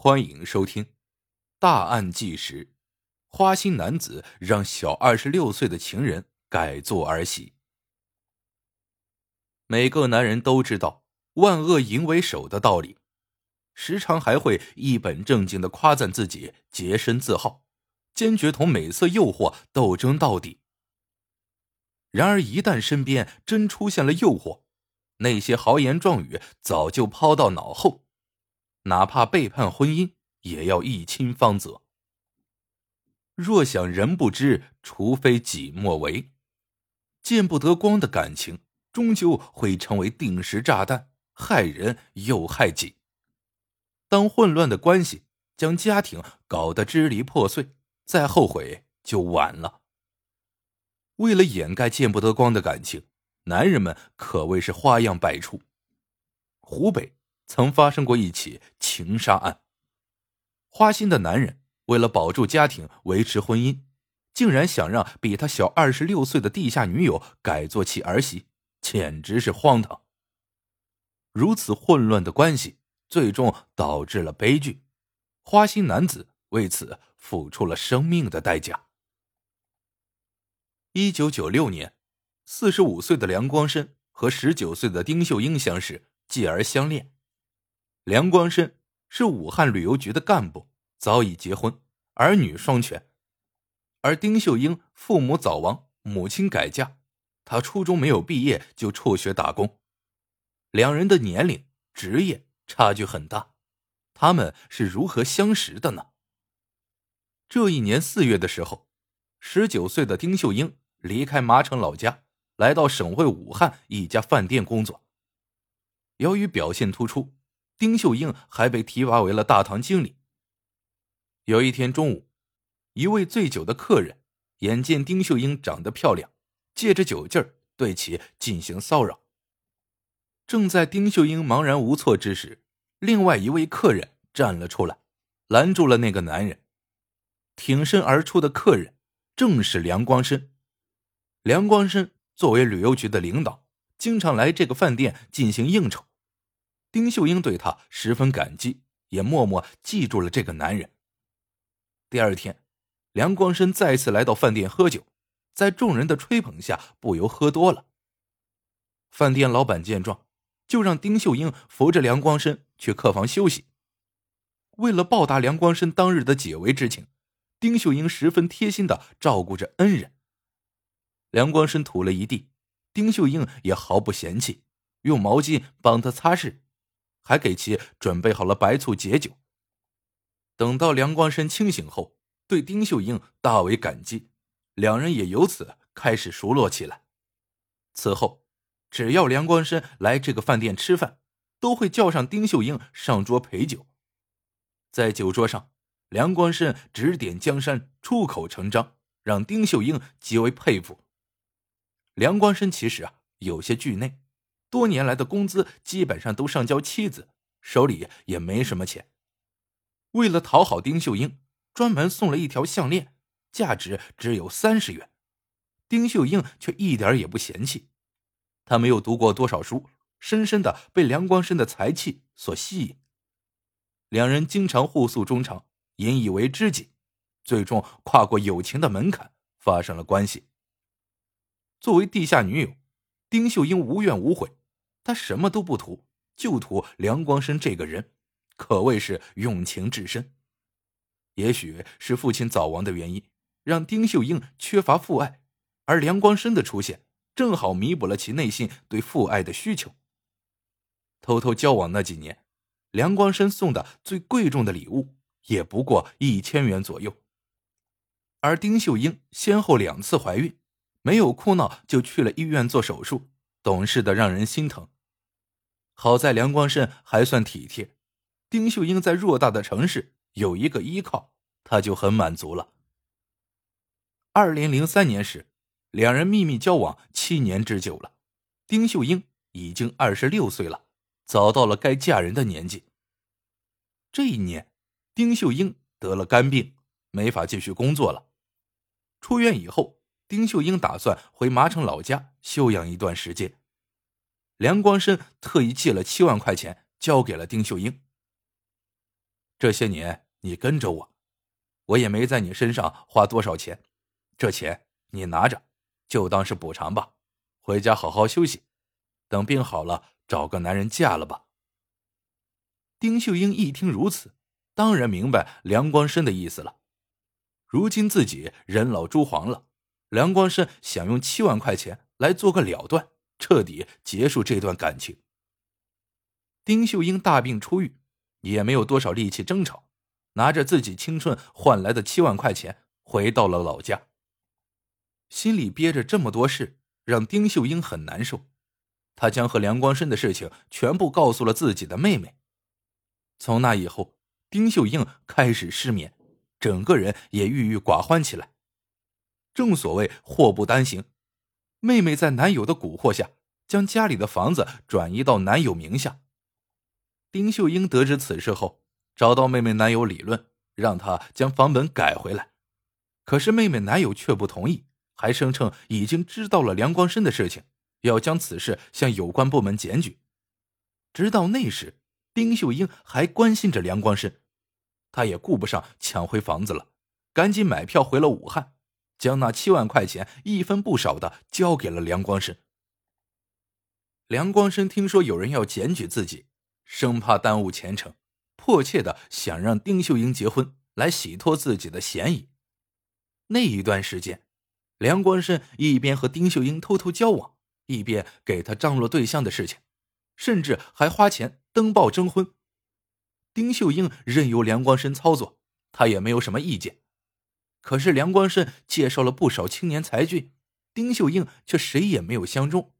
欢迎收听《大案纪实》。花心男子让小二十六岁的情人改做儿媳。每个男人都知道“万恶淫为首”的道理，时常还会一本正经的夸赞自己洁身自好，坚决同美色诱惑斗争到底。然而，一旦身边真出现了诱惑，那些豪言壮语早就抛到脑后，哪怕背叛婚姻，也要一清方泽。若想人不知，除非己莫为。见不得光的感情，终究会成为定时炸弹，害人又害己。当混乱的关系将家庭搞得支离破碎，再后悔就晚了。为了掩盖见不得光的感情。男人们可谓是花样百出。湖北曾发生过一起情杀案。花心的男人为了保住家庭、维持婚姻，竟然想让比他小二十六岁的地下女友改做其儿媳，简直是荒唐。如此混乱的关系，最终导致了悲剧。花心男子为此付出了生命的代价。一九九六年。四十五岁的梁光生和十九岁的丁秀英相识，继而相恋。梁光申是武汉旅游局的干部，早已结婚，儿女双全；而丁秀英父母早亡，母亲改嫁，他初中没有毕业就辍学打工。两人的年龄、职业差距很大，他们是如何相识的呢？这一年四月的时候，十九岁的丁秀英离开麻城老家。来到省会武汉一家饭店工作。由于表现突出，丁秀英还被提拔为了大堂经理。有一天中午，一位醉酒的客人眼见丁秀英长得漂亮，借着酒劲儿对其进行骚扰。正在丁秀英茫然无措之时，另外一位客人站了出来，拦住了那个男人。挺身而出的客人正是梁光生。梁光生。作为旅游局的领导，经常来这个饭店进行应酬。丁秀英对他十分感激，也默默记住了这个男人。第二天，梁光生再次来到饭店喝酒，在众人的吹捧下，不由喝多了。饭店老板见状，就让丁秀英扶着梁光生去客房休息。为了报答梁光生当日的解围之情，丁秀英十分贴心的照顾着恩人。梁光生吐了一地，丁秀英也毫不嫌弃，用毛巾帮他擦拭，还给其准备好了白醋解酒。等到梁光生清醒后，对丁秀英大为感激，两人也由此开始熟络起来。此后，只要梁光生来这个饭店吃饭，都会叫上丁秀英上桌陪酒。在酒桌上，梁光生指点江山，出口成章，让丁秀英极为佩服。梁光生其实啊有些惧内，多年来的工资基本上都上交妻子，手里也没什么钱。为了讨好丁秀英，专门送了一条项链，价值只有三十元。丁秀英却一点也不嫌弃。他没有读过多少书，深深的被梁光生的才气所吸引。两人经常互诉衷肠，引以为知己，最终跨过友情的门槛，发生了关系。作为地下女友，丁秀英无怨无悔，他什么都不图，就图梁光生这个人，可谓是用情至深。也许是父亲早亡的原因，让丁秀英缺乏父爱，而梁光生的出现正好弥补了其内心对父爱的需求。偷偷交往那几年，梁光生送的最贵重的礼物也不过一千元左右，而丁秀英先后两次怀孕。没有哭闹，就去了医院做手术，懂事的让人心疼。好在梁光胜还算体贴，丁秀英在偌大的城市有一个依靠，他就很满足了。二零零三年时，两人秘密交往七年之久了，丁秀英已经二十六岁了，早到了该嫁人的年纪。这一年，丁秀英得了肝病，没法继续工作了。出院以后。丁秀英打算回麻城老家休养一段时间，梁光生特意借了七万块钱交给了丁秀英。这些年你跟着我，我也没在你身上花多少钱，这钱你拿着，就当是补偿吧。回家好好休息，等病好了，找个男人嫁了吧。”丁秀英一听如此，当然明白梁光生的意思了。如今自己人老珠黄了，梁光生想用七万块钱来做个了断，彻底结束这段感情。丁秀英大病初愈，也没有多少力气争吵，拿着自己青春换来的七万块钱，回到了老家。心里憋着这么多事，让丁秀英很难受。她将和梁光生的事情全部告诉了自己的妹妹。从那以后，丁秀英开始失眠，整个人也郁郁寡欢起来。正所谓祸不单行，妹妹在男友的蛊惑下，将家里的房子转移到男友名下。丁秀英得知此事后，找到妹妹男友理论，让他将房本改回来。可是妹妹男友却不同意，还声称已经知道了梁光生的事情，要将此事向有关部门检举。直到那时。丁秀英还关心着梁光生，他也顾不上抢回房子了，赶紧买票回了武汉，将那七万块钱一分不少的交给了梁光生。梁光生听说有人要检举自己，生怕耽误前程，迫切的想让丁秀英结婚来洗脱自己的嫌疑。那一段时间，梁光生一边和丁秀英偷偷交往，一边给他张罗对象的事情。甚至还花钱登报征婚，丁秀英任由梁光生操作，他也没有什么意见。可是梁光胜介绍了不少青年才俊，丁秀英却谁也没有相中。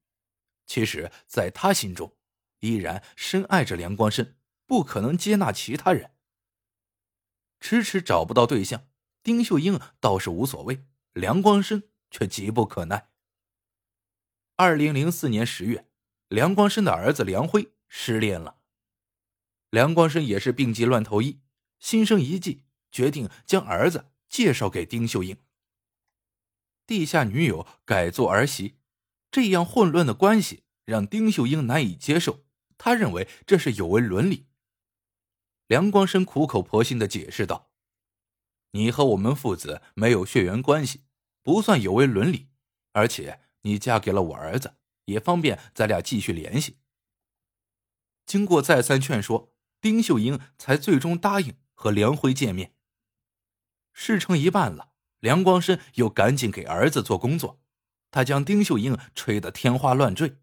其实，在他心中，依然深爱着梁光胜，不可能接纳其他人。迟迟找不到对象，丁秀英倒是无所谓，梁光生却急不可耐。二零零四年十月。梁光生的儿子梁辉失恋了，梁光生也是病急乱投医，心生一计，决定将儿子介绍给丁秀英。地下女友改做儿媳，这样混乱的关系让丁秀英难以接受，他认为这是有违伦理。梁光生苦口婆心的解释道：“你和我们父子没有血缘关系，不算有违伦理，而且你嫁给了我儿子。”也方便咱俩继续联系。经过再三劝说，丁秀英才最终答应和梁辉见面。事成一半了，梁光申又赶紧给儿子做工作，他将丁秀英吹得天花乱坠。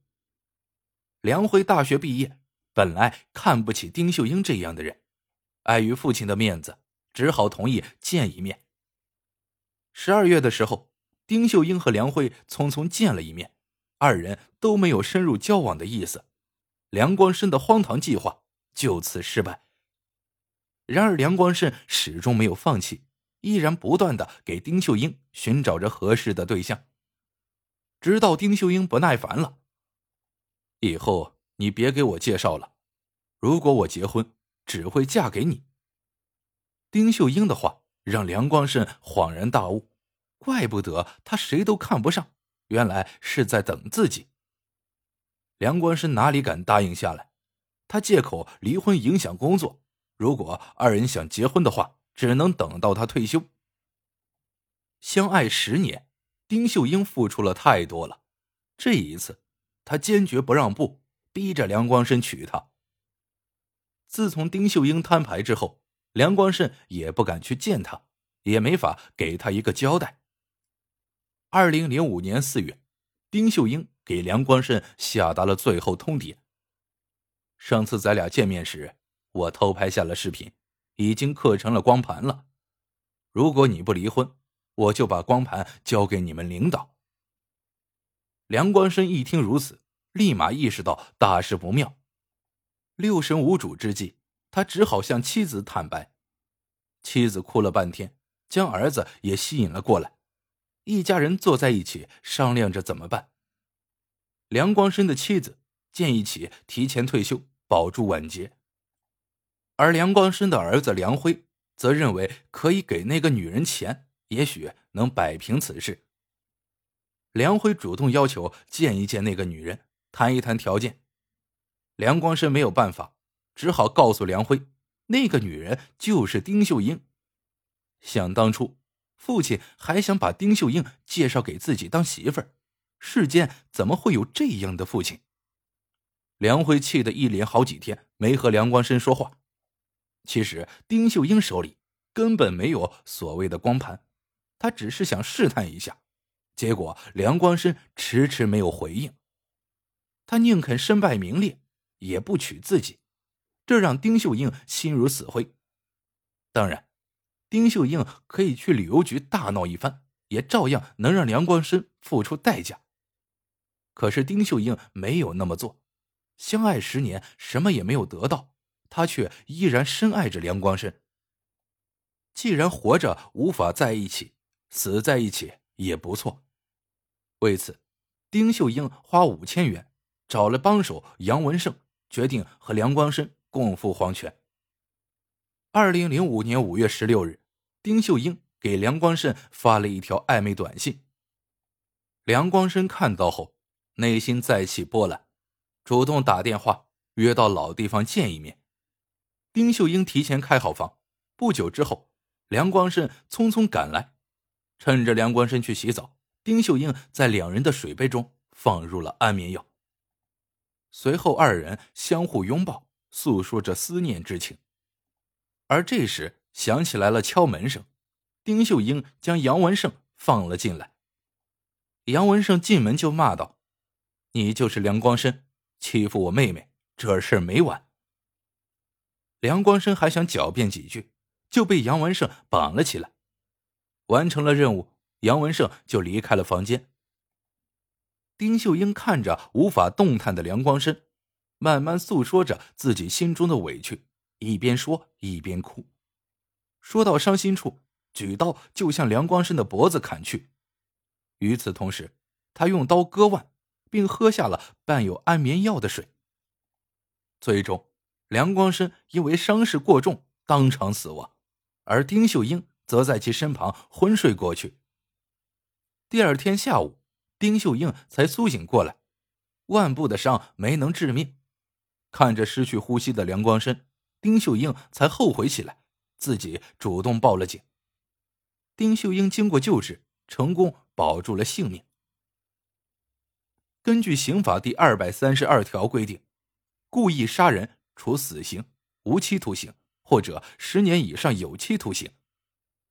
梁辉大学毕业，本来看不起丁秀英这样的人，碍于父亲的面子，只好同意见一面。十二月的时候，丁秀英和梁辉匆匆见了一面。二人都没有深入交往的意思，梁光申的荒唐计划就此失败。然而，梁光生始终没有放弃，依然不断的给丁秀英寻找着合适的对象。直到丁秀英不耐烦了：“以后你别给我介绍了，如果我结婚，只会嫁给你。”丁秀英的话让梁光胜恍然大悟，怪不得他谁都看不上。原来是在等自己。梁光胜哪里敢答应下来？他借口离婚影响工作，如果二人想结婚的话，只能等到他退休。相爱十年，丁秀英付出了太多了，这一次，他坚决不让步，逼着梁光胜娶她。自从丁秀英摊牌之后，梁光胜也不敢去见她，也没法给她一个交代。二零零五年四月，丁秀英给梁光胜下达了最后通牒。上次咱俩见面时，我偷拍下了视频，已经刻成了光盘了。如果你不离婚，我就把光盘交给你们领导。梁光生一听如此，立马意识到大事不妙，六神无主之际，他只好向妻子坦白。妻子哭了半天，将儿子也吸引了过来。一家人坐在一起商量着怎么办。梁光生的妻子建议起提前退休，保住晚节，而梁光生的儿子梁辉则认为可以给那个女人钱，也许能摆平此事。梁辉主动要求见一见那个女人，谈一谈条件。梁光生没有办法，只好告诉梁辉，那个女人就是丁秀英。想当初，父亲还想把丁秀英介绍给自己当媳妇儿，世间怎么会有这样的父亲？梁辉气得一连好几天没和梁光生说话。其实丁秀英手里根本没有所谓的光盘，他只是想试探一下。结果梁光生迟迟没有回应，他宁肯身败名裂，也不娶自己，这让丁秀英心如死灰。当然，丁秀英可以去旅游局大闹一番，也照样能让梁光生付出代价。可是丁秀英没有那么做，相爱十年，什么也没有得到，他却依然深爱着梁光胜。既然活着无法在一起，死在一起也不错。为此，丁秀英花五千元找了帮手杨文胜，决定和梁光胜共赴黄泉。二零零五年五月十六日，丁秀英给梁光胜发了一条暧昧短信。梁光生看到后，内心再起波澜，主动打电话约到老地方见一面。丁秀英提前开好房，不久之后，梁光生匆匆赶来，趁着梁光生去洗澡。丁秀英在两人的水杯中放入了安眠药。随后，二人相互拥抱，诉说着思念之情。而这时，响起来了敲门声。丁秀英将杨文胜放了进来。杨文胜进门就骂道：“你就是梁光生，欺负我妹妹，这事儿没完。”梁光生还想狡辩几句，就被杨文胜绑了起来。完成了任务。杨文胜就离开了房间。丁秀英看着无法动弹的梁光生，慢慢诉说着自己心中的委屈，一边说一边哭。说到伤心处，举刀就向梁光生的脖子砍去。与此同时，他用刀割腕，并喝下了伴有安眠药的水。最终，梁光生因为伤势过重当场死亡，而丁秀英则在其身旁昏睡过去。第二天下午，丁秀英才苏醒过来，腕部的伤没能致命。看着失去呼吸的梁光生，丁秀英才后悔起来，自己主动报了警。丁秀英经过救治，成功保住了性命。根据刑法第二百三十二条规定，故意杀人处死刑、无期徒刑或者十年以上有期徒刑，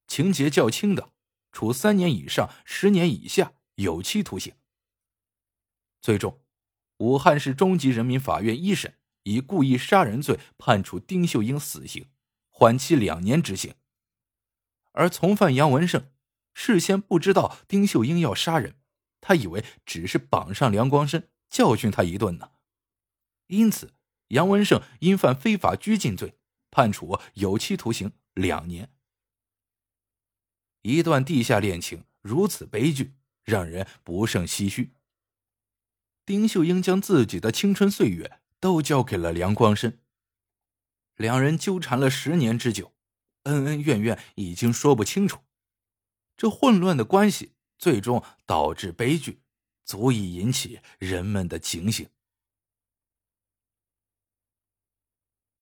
情节较轻的。处三年以上十年以下有期徒刑。最终，武汉市中级人民法院一审以故意杀人罪判处丁秀英死刑，缓期两年执行。而从犯杨文胜事先不知道丁秀英要杀人，他以为只是绑上梁光生教训他一顿呢，因此杨文胜因犯非法拘禁罪，判处有期徒刑两年。一段地下恋情如此悲剧，让人不胜唏嘘。丁秀英将自己的青春岁月都交给了梁光生，两人纠缠了十年之久，恩恩怨怨已经说不清楚。这混乱的关系最终导致悲剧，足以引起人们的警醒。